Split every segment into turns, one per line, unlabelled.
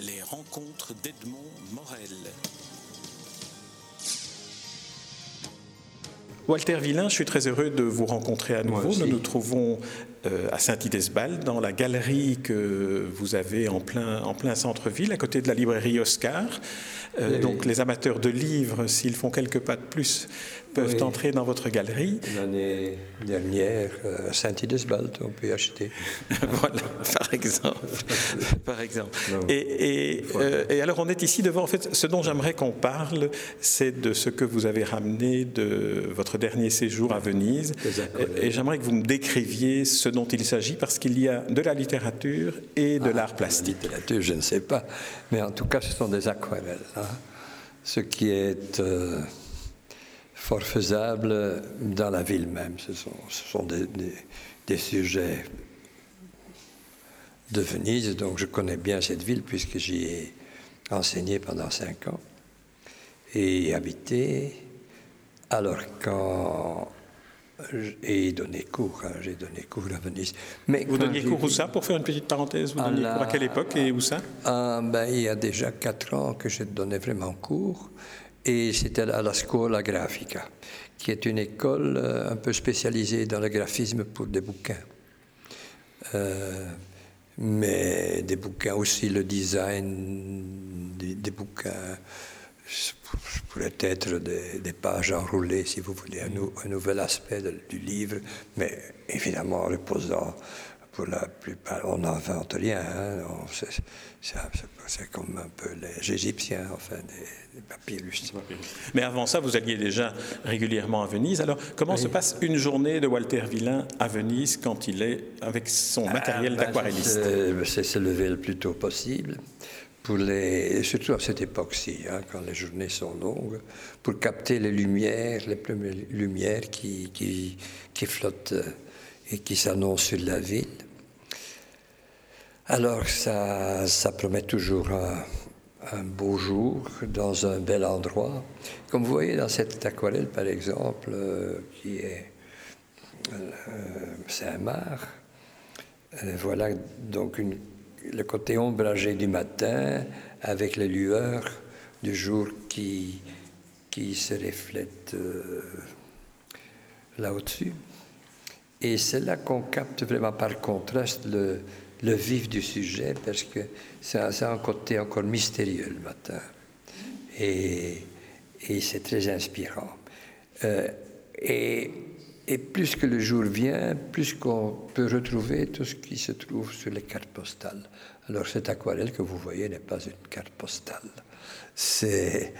Les rencontres d'Edmond Morel. Walter Villain, je suis très heureux de vous rencontrer à nouveau. Nous nous trouvons à Saint-Idesbal, dans la galerie que vous avez en plein, en plein centre-ville, à côté de la librairie Oscar. Euh, donc les amateurs de livres, s'ils font quelques pas de plus, peuvent entrer dans votre galerie.
L'année dernière, à Saint-Idesbald, on peut acheter.
voilà, par exemple. par exemple. Et, euh, et, alors on est ici devant, en fait, ce dont j'aimerais qu'on parle, c'est de ce que vous avez ramené de votre dernier séjour à Venise. Et, j'aimerais que vous me décriviez ce dont il s'agit, parce qu'il y a de la littérature et de ah, l'art plastique.
La littérature, je ne sais pas, mais en tout cas, ce sont des aquarelles. Hein. Ce qui est... Euh, fort faisable dans la ville même. Ce sont, ce sont des, des, sujets de Venise, donc je connais bien cette ville puisque j'y ai enseigné pendant cinq ans et habité. Alors quand et donné cours, hein, j'ai donné cours à Venise.
Mais vous donniez cours où ça Pour faire une petite parenthèse, vous donniez cours à quelle époque et où ça?
Ah, ben, Il y a déjà quatre ans que j'ai donné vraiment cours et c'était à la Scuola Grafica, qui est une école euh, un peu spécialisée dans le graphisme pour des bouquins. Euh, mais des bouquins aussi, le design des, bouquins, pourrait être des, pages enroulées, si vous voulez, un, nouvel aspect du livre, mais évidemment reposant pour la plupart, on n'invente rien. Hein, c'est comme un peu les Égyptiens, enfin, des, papiers papyrus.
Mais avant ça, vous alliez déjà régulièrement à Venise. Alors, comment se passe une journée de Walter Villain à Venise quand il est avec son ah, matériel ben, d'aquarelliste?
C'est se lever le plus tôt possible. Pour les, surtout à cette époque-ci, hein, quand les journées sont longues, pour capter les lumières, les premières lumières qui, qui, flottent et qui s'annoncent sur la ville. Alors ça, ça promet toujours un, beau jour dans un bel endroit. Comme vous voyez dans cette aquarelle, par exemple, euh, qui est euh, Saint-Marc, euh, voilà donc le côté ombragé du matin avec les lueurs du jour qui, qui se reflètent là au-dessus. Et c'est là qu'on capte vraiment par contraste le, le vif du sujet parce que ça, a un côté encore mystérieux le matin. Et, et c'est très inspirant. Euh, et, et, plus que le jour vient, plus qu'on peut retrouver tout ce qui se trouve sur les cartes postales. Alors cette aquarelle que vous voyez n'est pas une carte postale. C'est,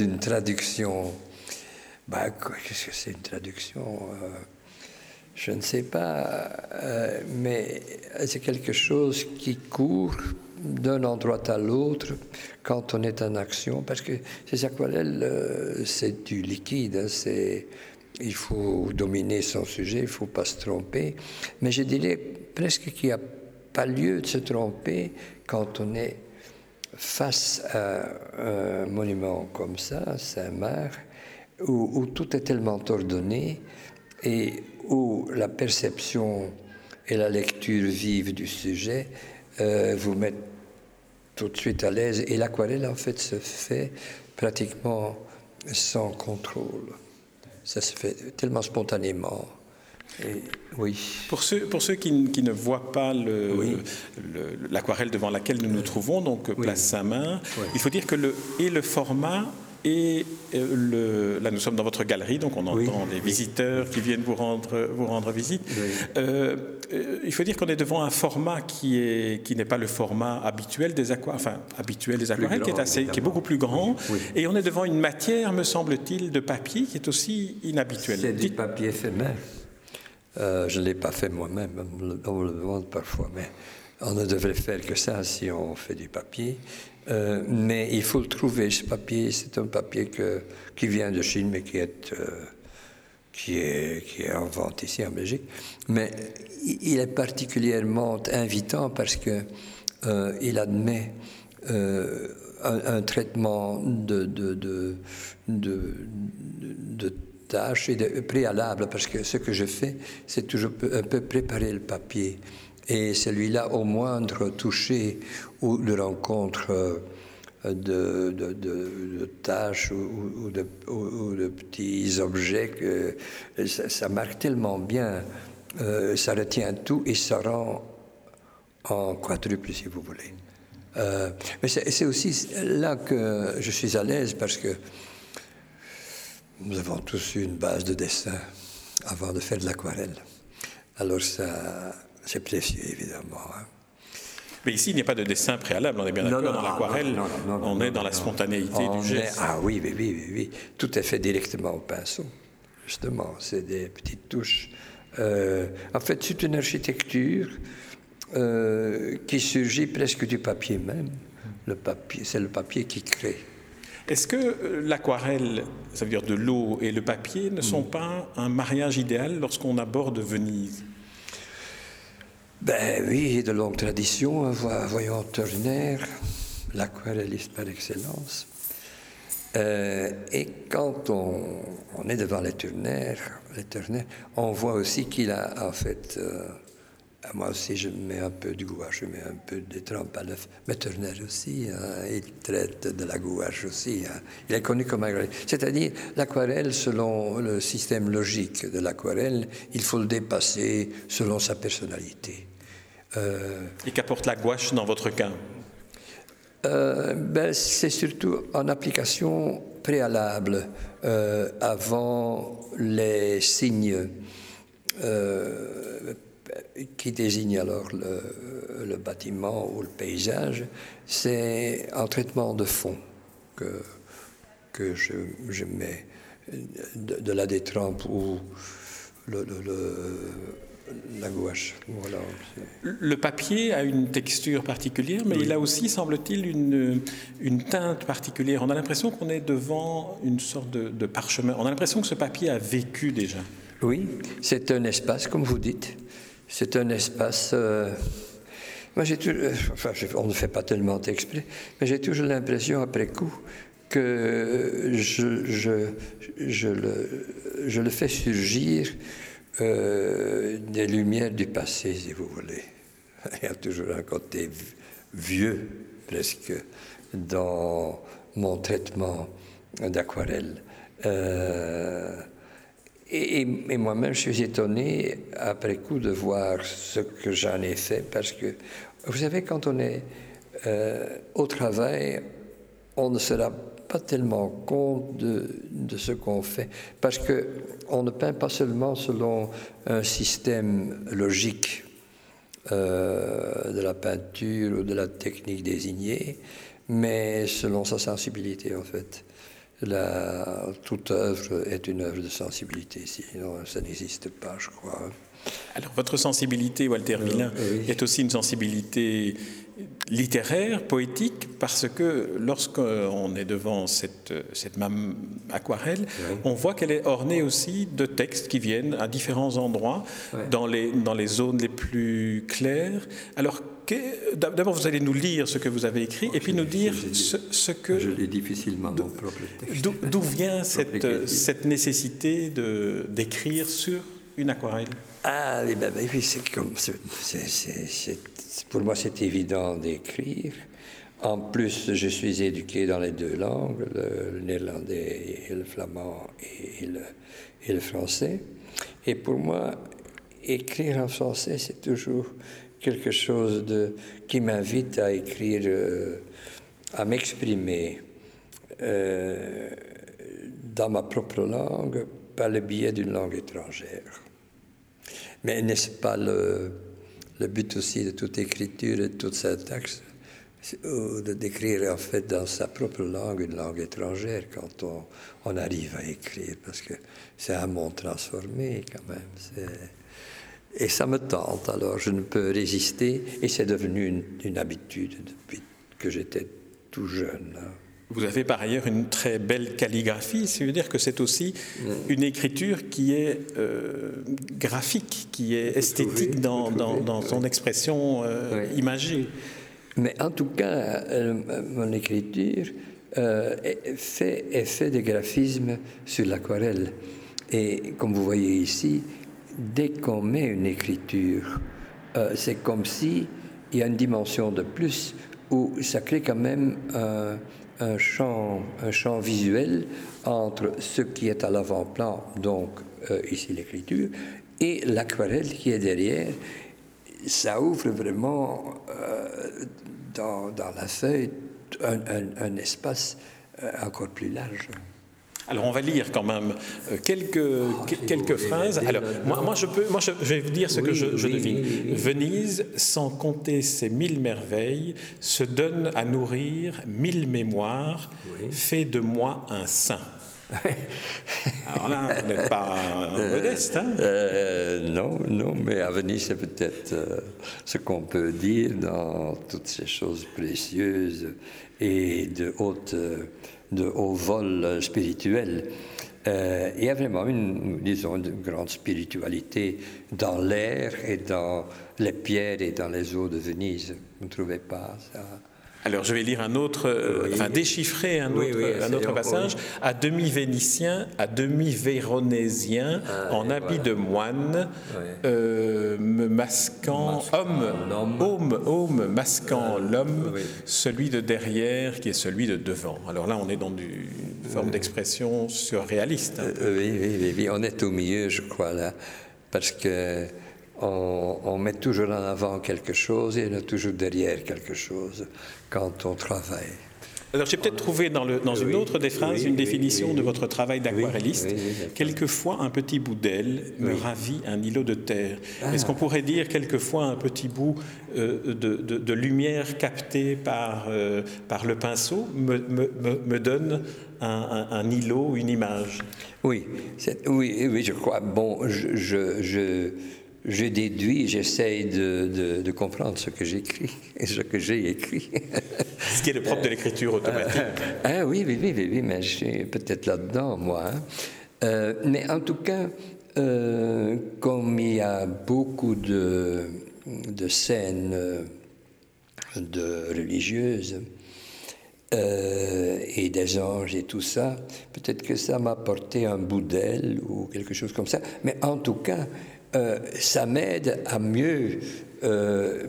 une traduction. Bah, qu'est-ce que c'est une traduction euh, je ne sais pas, euh, mais c'est quelque chose qui court d'un endroit à l'autre quand on est en action, parce que ces aquarelles, euh, c'est du liquide, hein, il faut dominer son sujet, il ne faut pas se tromper, mais je dirais presque qu'il n'y a pas lieu de se tromper quand on est face à un monument comme ça, Saint-Marc, où, tout est tellement ordonné et où la perception et la lecture vive du sujet euh, vous mettent tout de suite à l'aise. Et l'aquarelle, en fait, se fait pratiquement sans contrôle. Ça se fait tellement spontanément. oui.
Pour ceux, pour ceux qui, ne voient pas l'aquarelle devant laquelle nous nous trouvons, donc Place Saint-Main, il faut dire que le, et le format et euh, le, là, nous sommes dans votre galerie, donc on entend des visiteurs qui viennent vous rendre, vous rendre visite. Euh, euh, il faut dire qu'on est devant un format qui est qui n'est pas le format habituel des aquarelles, enfin habituel des aquarelles, qui est assez, qui est beaucoup plus grand. Et on est devant une matière, me semble-t-il, de papier qui est aussi inhabituelle.
C'est du papier fait main. je ne l'ai pas fait moi-même, on me le demande parfois, mais on ne devrait faire que ça si on fait du papier. Euh, mais il faut le trouver, ce papier. C'est un papier qui vient de Chine, mais qui est, euh, qui, est, qui est en vente ici en Belgique. Mais il est particulièrement invitant parce que euh, il admet un, traitement de, de, de, de, tâches et de préalables, parce que ce que je fais, c'est toujours un peu préparer le papier Et celui-là, au moindre toucher ou de rencontre de, de, de, tâches ou, de, petits objets que ça, marque tellement bien, euh, ça retient tout et ça rend en quadruple si vous voulez. Euh, mais c'est aussi là que je suis à l'aise parce que nous avons tous eu une base de dessin avant de faire de l'aquarelle. Alors ça, c'est précieux évidemment. Hein.
Mais ici, il n'y a pas de dessin préalable, on est bien d'accord. Dans l'aquarelle, on est dans la spontanéité du geste.
ah oui, oui, oui, oui, Tout est fait directement au pinceau. Justement, c'est des petites touches. Euh, en fait, c'est une architecture euh, qui surgit presque du papier même. Le papier, c'est le papier qui crée.
Est-ce que euh, l'aquarelle, ça veut dire de l'eau, et le papier ne sont mm. pas un mariage idéal lorsqu'on aborde Venise?
Ben oui, de longue tradition, hein, voyons Turner, l'aquarelliste par excellence. Euh, et quand on, est devant les Turner, on voit aussi qu'il a en fait euh, moi aussi, je mets un peu de gouache, je mets un peu de trempe à l'œuf. Mais Turner aussi, hein, il traite de la gouache aussi. Hein. Il est connu comme aquarelle. C'est-à-dire, l'aquarelle, selon le système logique de l'aquarelle, il faut le dépasser selon sa personnalité.
Euh, Et qu'apporte la gouache dans votre cas
euh, ben, C'est surtout en application préalable, euh, avant les signes qui désignent alors le, bâtiment ou le paysage, c'est un traitement de fond que, que je, je mets de, la détrempe ou le, la gouache. Voilà.
Le papier a une texture particulière, mais il a aussi, semble-t-il, une, une, teinte particulière. On a l'impression qu'on est devant une sorte de, parchemin. On a l'impression que ce papier a vécu déjà.
Oui, c'est un espace, comme vous dites. C'est un espace. Euh, moi, j'ai euh, enfin, on ne fait pas tellement exprès, mais j'ai toujours l'impression, après coup, que je, je, je, le, je le fais surgir euh, des lumières du passé, si vous voulez. Il y a toujours un côté vieux, presque, dans mon traitement d'aquarelle. Euh, et, moi-même, je suis étonné, après coup, de voir ce que j'en ai fait, parce que, vous savez, quand on est euh, au travail, on ne sera pas tellement compte de, ce qu'on fait, parce que on ne peint pas seulement selon un système logique euh, de la peinture ou de la technique désignée, mais selon sa sensibilité en fait. La, toute œuvre est une œuvre de sensibilité, sinon ça n'existe pas, je crois.
Alors votre sensibilité, Walter Villain, est aussi une sensibilité littéraire, poétique, parce que lorsqu'on est devant cette, cette même aquarelle, on voit qu'elle est ornée aussi de textes qui viennent à différents endroits, dans, les, dans les zones les plus claires. Alors, d'abord, vous allez nous lire ce que vous avez écrit, et puis nous dire ce, que...
Je lis difficilement mon propre texte.
D'où vient cette, cette nécessité d'écrire sur une aquarelle?
Ah, oui, ben, ben c'est pour moi, c'est évident d'écrire. En plus, je suis éduqué dans les deux langues, le, néerlandais et le flamand et le, et le, français. Et pour moi, écrire en français, c'est toujours quelque chose de, qui m'invite à écrire, euh, à m'exprimer euh, dans ma propre langue par le biais d'une langue étrangère. Mais n'est-ce pas le, le, but aussi de toute écriture et de toute syntaxe de décrire en fait dans sa propre langue une langue étrangère quand on, on arrive à écrire, parce que c'est un monde transformé quand même. Et ça me tente, alors je ne peux résister, et c'est devenu une, une, habitude depuis que j'étais tout jeune. Hein.
Vous avez par ailleurs une très belle calligraphie, ça veut dire que c'est aussi une écriture qui est euh, graphique, qui est esthétique dans, dans, son expression euh, imagée.
Mais en tout cas, euh, mon écriture est, fait, fait de graphisme sur l'aquarelle. Et comme vous voyez ici, dès qu'on met une écriture c'est comme si il y a une dimension de plus où ça crée quand même un, champ, un champ visuel entre ce qui est à l'avant-plan, donc ici l'écriture, et l'aquarelle qui est derrière. Ça ouvre vraiment dans, dans, la feuille un, un espace encore plus large.
Alors on va lire quand même euh, quelques, quelques phrases. Alors moi, moi, je peux, moi je, vais vous dire ce que je, devine. Venise, sans compter ses mille merveilles, se donne à nourrir mille mémoires, fait de moi un saint. Alors là, on n'est pas euh, modeste. Hein
euh, non, non, mais à Venise, c'est peut-être ce qu'on peut dire dans toutes ces choses précieuses et de haute de haut vol spirituel. Euh, il y a vraiment une, disons, une grande spiritualité dans l'air et dans les pierres et dans les eaux de Venise. Vous ne trouvez pas ça?
Alors je vais lire un autre, euh, enfin déchiffrer un autre, un autre passage. À demi vénitien, à demi véronésien, ah, en habit de moine, euh, me masquant, homme, homme, homme, masquant ah, l'homme, celui de derrière qui est celui de devant. Alors là, on est dans une forme d'expression surréaliste.
oui, oui, oui, on est au milieu, je crois, là, parce que on, met toujours en avant quelque chose et on est toujours derrière quelque chose quand on travaille.
Alors j'ai peut-être trouvé dans, le, dans une autre des phrases une définition de votre travail d'aquarelliste. quelquefois un petit bout d'aile me ravit un îlot de terre. Ah. Est-ce qu'on pourrait dire quelquefois un petit bout euh, de, de, lumière captée par, euh, par le pinceau me, me, me donne un, un, îlot, une image?
Oui, oui, oui, je crois. Bon, je, je je déduis, j'essaye de, de, comprendre ce que j'écris et ce que j'ai écrit.
ce qui est le propre de l'écriture automatique.
ah oui, oui, oui, oui, mais je suis peut-être là-dedans, moi. Hein. Euh, mais en tout cas, euh, comme il y a beaucoup de, de scènes euh, de religieuses, et des anges et tout ça, peut-être que ça m'a apporté un bout d'aile ou quelque chose comme ça. Mais en tout cas, euh, ça m'aide à mieux euh,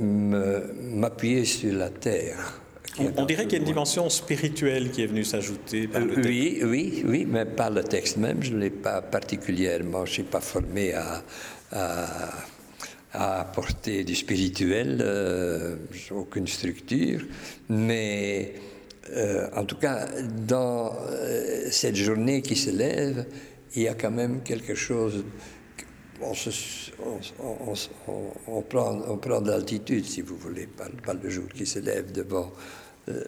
m'appuyer sur la terre.
On, dirait qu'il y a une dimension spirituelle qui est venue s'ajouter par le texte.
Oui, oui, oui, mais par le texte même, je ne l'ai pas particulièrement, je ne suis pas formé à, à, apporter du spirituel, euh, aucune structure, mais en tout cas, dans cette journée qui se lève, il y a quand même quelque chose on, prend, on prend de l'altitude, si vous voulez, par, le jour qui se lève devant euh,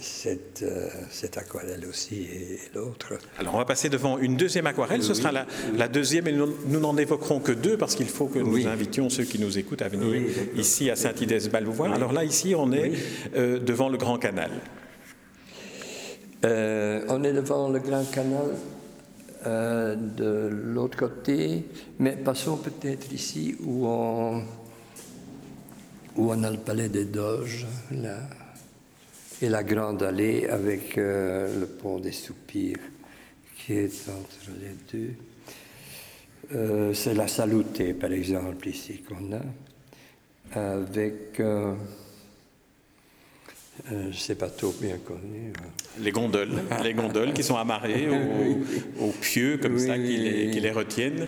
cette, euh, cette, aquarelle aussi et, l'autre.
Alors on va passer devant une deuxième aquarelle, ce sera la, deuxième et nous n'en évoquerons que deux parce qu'il faut que nous invitions ceux qui nous écoutent à venir ici à Saint-Idès-Bal vous voir. Alors là ici on est euh, devant le Grand Canal.
on est devant le Grand Canal euh, de l'autre côté, mais passons peut-être ici où on, où on a le palais des Doges, là, et la grande allée avec euh, le pont des Soupirs qui est entre les deux. Euh, c'est la Saluté, par exemple, ici qu'on a, avec euh, pas trop bien connu. Hein.
Les gondoles, les gondoles qui sont amarrées aux, pieux comme ça, qui les, retiennent.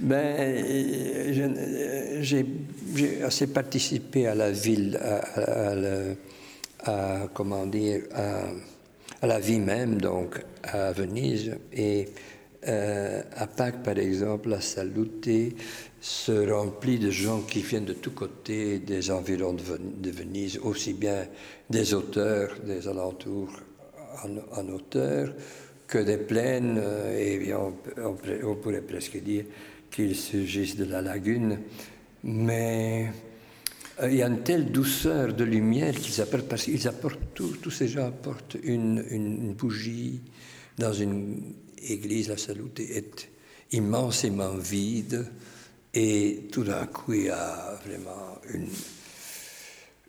Ben, j'ai assez participé à la ville, à, comment dire, à, la vie même, donc à Venise. Et euh, à Pâques, par exemple, la Saluté se remplit de gens qui viennent de tous côtés des environs de, Venise, aussi bien des auteurs des alentours en, en auteurs que des plaines, euh, et on, pourrait presque dire qu'ils surgissent de la lagune. Mais euh, il y a une telle douceur de lumière qu'ils apportent, parce qu'ils apportent tous ces gens apportent une, bougie dans une église, la Salute est immensément vide. Et tout d'un coup, il y a vraiment une,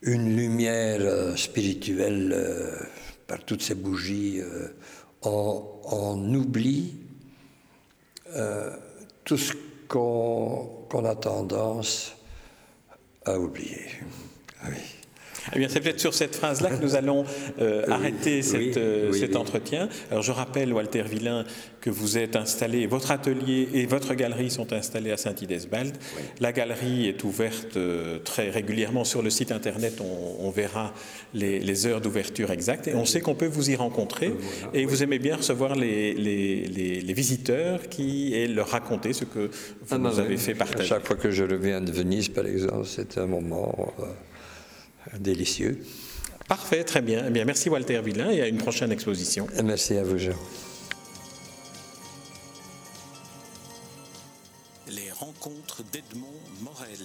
une lumière euh, spirituelle euh, par toutes ces bougies. Euh, on, oublie tout ce qu'on a tendance à oublier. Ah.
Eh bien, c'est peut-être sur cette phrase-là que nous allons euh, arrêter euh, cet entretien. Alors, je rappelle, Walter Villain, que vous êtes installé, votre atelier et votre galerie sont installés à Saint-Idesbald. La galerie est ouverte euh, très régulièrement sur le site internet. On, verra les, heures d'ouverture exactes et on sait qu'on peut vous y rencontrer. et vous aimez bien recevoir les, les, visiteurs qui et leur raconter ce que vous ah, nous avez fait partager.
chaque fois que je reviens de Venise, par exemple, c'est un moment délicieux.
Parfait, très bien. Eh bien. Merci Walter Villain et à une prochaine exposition.
Merci à vous, Jean.
Les rencontres d'Edmond Morel.